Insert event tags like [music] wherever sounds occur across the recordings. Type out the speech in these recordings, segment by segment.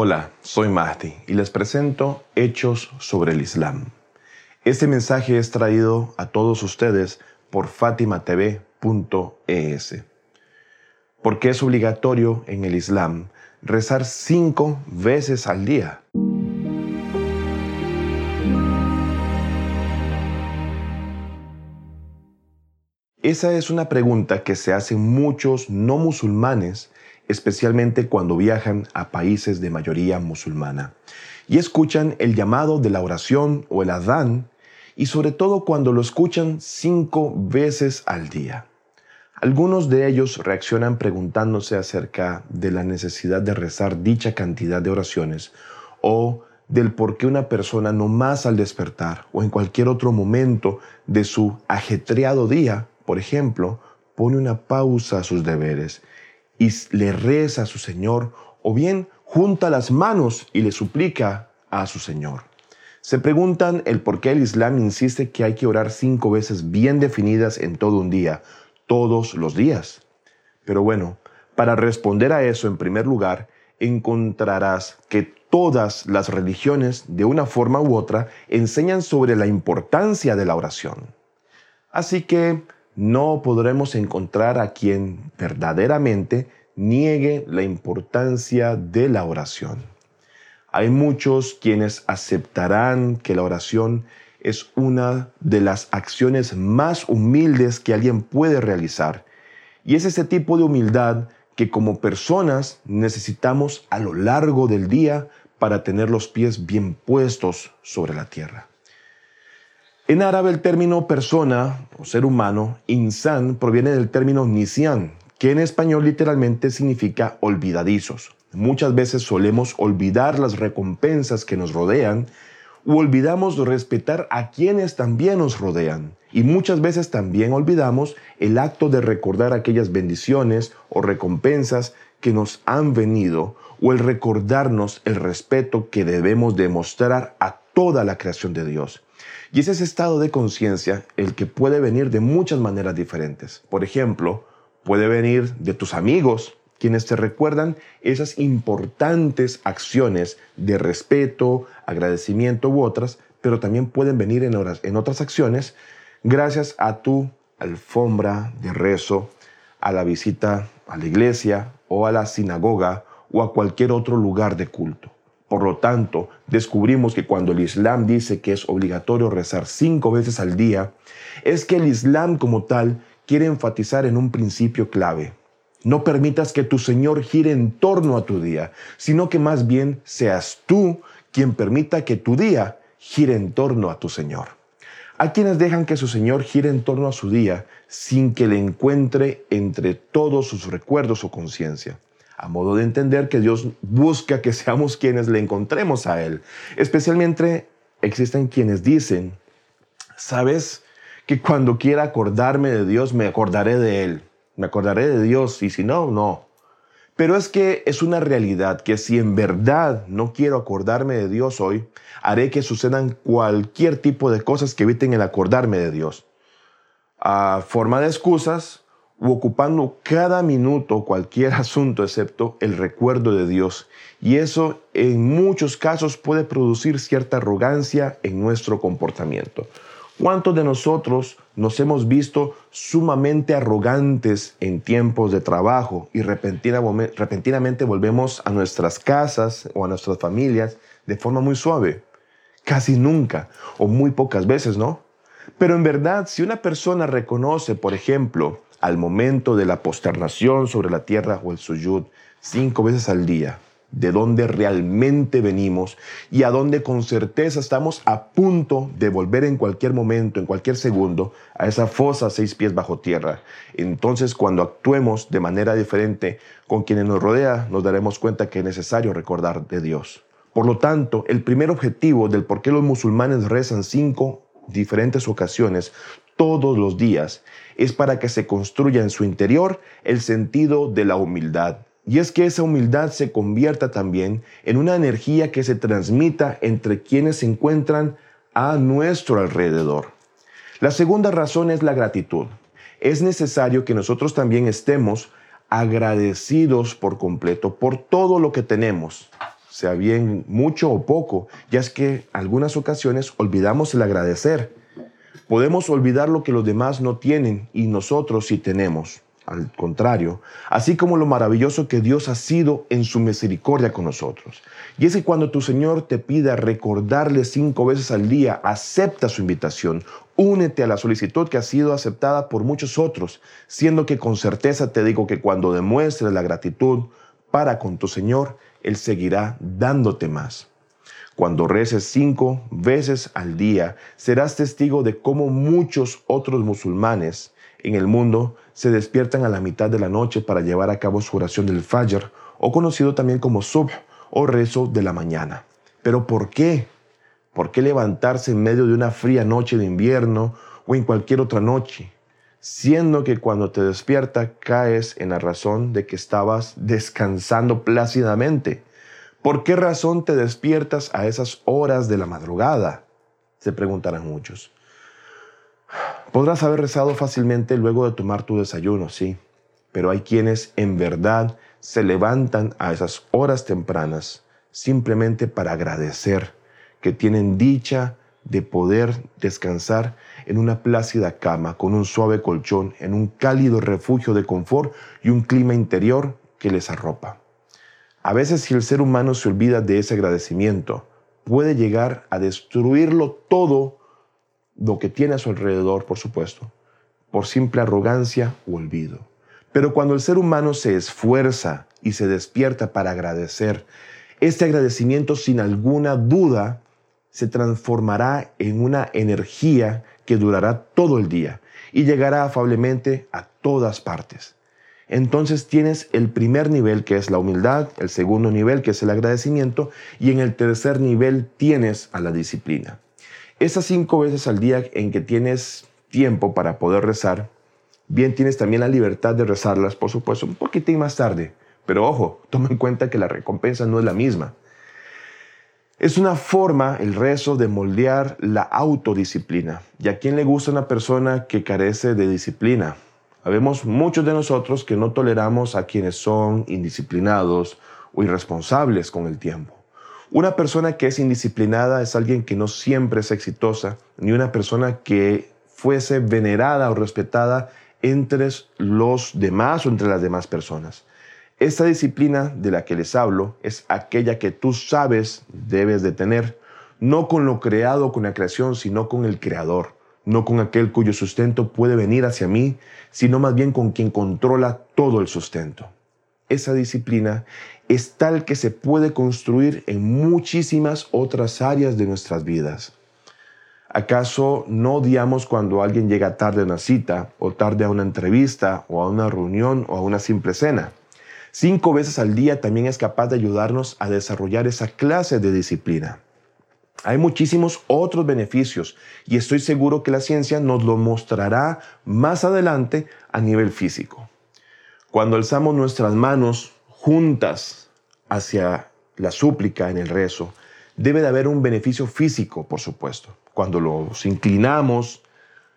Hola, soy Mahdi y les presento Hechos sobre el Islam. Este mensaje es traído a todos ustedes por fatimatv.es. Porque es obligatorio en el Islam rezar cinco veces al día. Esa es una pregunta que se hacen muchos no musulmanes especialmente cuando viajan a países de mayoría musulmana y escuchan el llamado de la oración o el adán y sobre todo cuando lo escuchan cinco veces al día. Algunos de ellos reaccionan preguntándose acerca de la necesidad de rezar dicha cantidad de oraciones o del por qué una persona no más al despertar o en cualquier otro momento de su ajetreado día, por ejemplo, pone una pausa a sus deberes y le reza a su Señor, o bien junta las manos y le suplica a su Señor. Se preguntan el por qué el Islam insiste que hay que orar cinco veces bien definidas en todo un día, todos los días. Pero bueno, para responder a eso, en primer lugar, encontrarás que todas las religiones, de una forma u otra, enseñan sobre la importancia de la oración. Así que no podremos encontrar a quien verdaderamente niegue la importancia de la oración. Hay muchos quienes aceptarán que la oración es una de las acciones más humildes que alguien puede realizar. Y es ese tipo de humildad que como personas necesitamos a lo largo del día para tener los pies bien puestos sobre la tierra. En árabe el término persona o ser humano, insan, proviene del término nisian, que en español literalmente significa olvidadizos. Muchas veces solemos olvidar las recompensas que nos rodean o olvidamos respetar a quienes también nos rodean. Y muchas veces también olvidamos el acto de recordar aquellas bendiciones o recompensas que nos han venido o el recordarnos el respeto que debemos demostrar a toda la creación de Dios. Y es ese estado de conciencia el que puede venir de muchas maneras diferentes. Por ejemplo, puede venir de tus amigos, quienes te recuerdan esas importantes acciones de respeto, agradecimiento u otras, pero también pueden venir en, en otras acciones gracias a tu alfombra de rezo, a la visita a la iglesia o a la sinagoga o a cualquier otro lugar de culto. Por lo tanto, descubrimos que cuando el Islam dice que es obligatorio rezar cinco veces al día, es que el Islam como tal quiere enfatizar en un principio clave. No permitas que tu Señor gire en torno a tu día, sino que más bien seas tú quien permita que tu día gire en torno a tu Señor. Hay quienes dejan que su Señor gire en torno a su día sin que le encuentre entre todos sus recuerdos o conciencia a modo de entender que Dios busca que seamos quienes le encontremos a Él. Especialmente existen quienes dicen, sabes que cuando quiera acordarme de Dios, me acordaré de Él, me acordaré de Dios y si no, no. Pero es que es una realidad que si en verdad no quiero acordarme de Dios hoy, haré que sucedan cualquier tipo de cosas que eviten el acordarme de Dios. A forma de excusas, u ocupando cada minuto cualquier asunto excepto el recuerdo de Dios. Y eso en muchos casos puede producir cierta arrogancia en nuestro comportamiento. ¿Cuántos de nosotros nos hemos visto sumamente arrogantes en tiempos de trabajo y repentinamente volvemos a nuestras casas o a nuestras familias de forma muy suave? Casi nunca o muy pocas veces, ¿no? Pero en verdad, si una persona reconoce, por ejemplo, al momento de la posternación sobre la tierra o el suyud cinco veces al día, de dónde realmente venimos y a dónde con certeza estamos a punto de volver en cualquier momento, en cualquier segundo, a esa fosa seis pies bajo tierra. Entonces, cuando actuemos de manera diferente con quienes nos rodea, nos daremos cuenta que es necesario recordar de Dios. Por lo tanto, el primer objetivo del por qué los musulmanes rezan cinco diferentes ocasiones todos los días es para que se construya en su interior el sentido de la humildad. Y es que esa humildad se convierta también en una energía que se transmita entre quienes se encuentran a nuestro alrededor. La segunda razón es la gratitud. Es necesario que nosotros también estemos agradecidos por completo por todo lo que tenemos, sea bien mucho o poco, ya es que algunas ocasiones olvidamos el agradecer. Podemos olvidar lo que los demás no tienen y nosotros sí tenemos al contrario, así como lo maravilloso que Dios ha sido en su misericordia con nosotros. Y es que cuando tu Señor te pida recordarle cinco veces al día, acepta su invitación, únete a la solicitud que ha sido aceptada por muchos otros, siendo que con certeza te digo que cuando demuestres la gratitud para con tu Señor, Él seguirá dándote más. Cuando reces cinco veces al día, serás testigo de cómo muchos otros musulmanes en el mundo se despiertan a la mitad de la noche para llevar a cabo su oración del Fajr, o conocido también como Subh o rezo de la mañana. Pero ¿por qué? ¿Por qué levantarse en medio de una fría noche de invierno o en cualquier otra noche? Siendo que cuando te despierta caes en la razón de que estabas descansando plácidamente. ¿Por qué razón te despiertas a esas horas de la madrugada? Se preguntarán muchos. Podrás haber rezado fácilmente luego de tomar tu desayuno, sí, pero hay quienes en verdad se levantan a esas horas tempranas simplemente para agradecer que tienen dicha de poder descansar en una plácida cama, con un suave colchón, en un cálido refugio de confort y un clima interior que les arropa. A veces si el ser humano se olvida de ese agradecimiento, puede llegar a destruirlo todo lo que tiene a su alrededor, por supuesto, por simple arrogancia o olvido. Pero cuando el ser humano se esfuerza y se despierta para agradecer, este agradecimiento sin alguna duda se transformará en una energía que durará todo el día y llegará afablemente a todas partes. Entonces tienes el primer nivel que es la humildad, el segundo nivel que es el agradecimiento y en el tercer nivel tienes a la disciplina. Esas cinco veces al día en que tienes tiempo para poder rezar, bien tienes también la libertad de rezarlas, por supuesto, un poquitín más tarde. Pero ojo, [laughs] toma en cuenta que la recompensa no es la misma. Es una forma, el rezo, de moldear la autodisciplina. ¿Y a quién le gusta una persona que carece de disciplina? Habemos muchos de nosotros que no toleramos a quienes son indisciplinados o irresponsables con el tiempo. Una persona que es indisciplinada es alguien que no siempre es exitosa, ni una persona que fuese venerada o respetada entre los demás o entre las demás personas. Esta disciplina de la que les hablo es aquella que tú sabes debes de tener, no con lo creado con la creación, sino con el creador, no con aquel cuyo sustento puede venir hacia mí, sino más bien con quien controla todo el sustento. Esa disciplina es tal que se puede construir en muchísimas otras áreas de nuestras vidas. ¿Acaso no odiamos cuando alguien llega tarde a una cita o tarde a una entrevista o a una reunión o a una simple cena? Cinco veces al día también es capaz de ayudarnos a desarrollar esa clase de disciplina. Hay muchísimos otros beneficios y estoy seguro que la ciencia nos lo mostrará más adelante a nivel físico. Cuando alzamos nuestras manos juntas hacia la súplica en el rezo, debe de haber un beneficio físico, por supuesto. Cuando los inclinamos,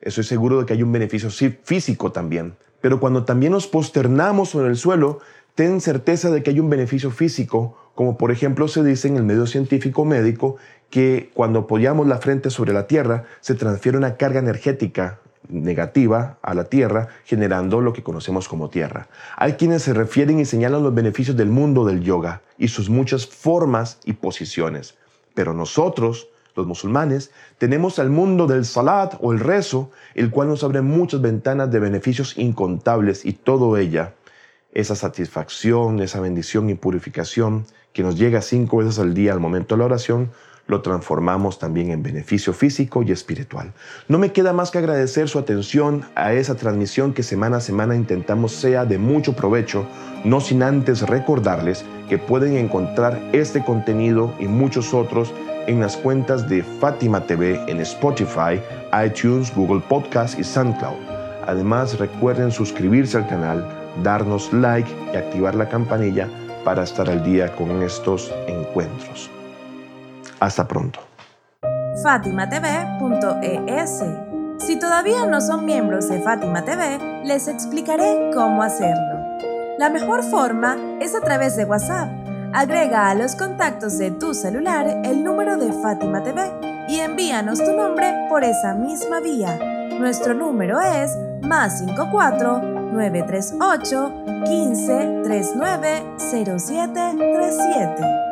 estoy seguro de que hay un beneficio físico también. Pero cuando también nos posternamos sobre el suelo, ten certeza de que hay un beneficio físico, como por ejemplo se dice en el medio científico médico que cuando apoyamos la frente sobre la tierra se transfiere una carga energética negativa a la tierra, generando lo que conocemos como tierra. Hay quienes se refieren y señalan los beneficios del mundo del yoga y sus muchas formas y posiciones. Pero nosotros, los musulmanes, tenemos al mundo del salat o el rezo, el cual nos abre muchas ventanas de beneficios incontables y todo ella, esa satisfacción, esa bendición y purificación que nos llega cinco veces al día al momento de la oración, lo transformamos también en beneficio físico y espiritual. No me queda más que agradecer su atención a esa transmisión que semana a semana intentamos sea de mucho provecho, no sin antes recordarles que pueden encontrar este contenido y muchos otros en las cuentas de Fátima TV en Spotify, iTunes, Google Podcast y SoundCloud. Además, recuerden suscribirse al canal, darnos like y activar la campanilla para estar al día con estos encuentros. Hasta pronto. FátimaTV.es Si todavía no son miembros de Fátima TV, les explicaré cómo hacerlo. La mejor forma es a través de WhatsApp. Agrega a los contactos de tu celular el número de Fátima TV y envíanos tu nombre por esa misma vía. Nuestro número es más 54 938 15 39 0737.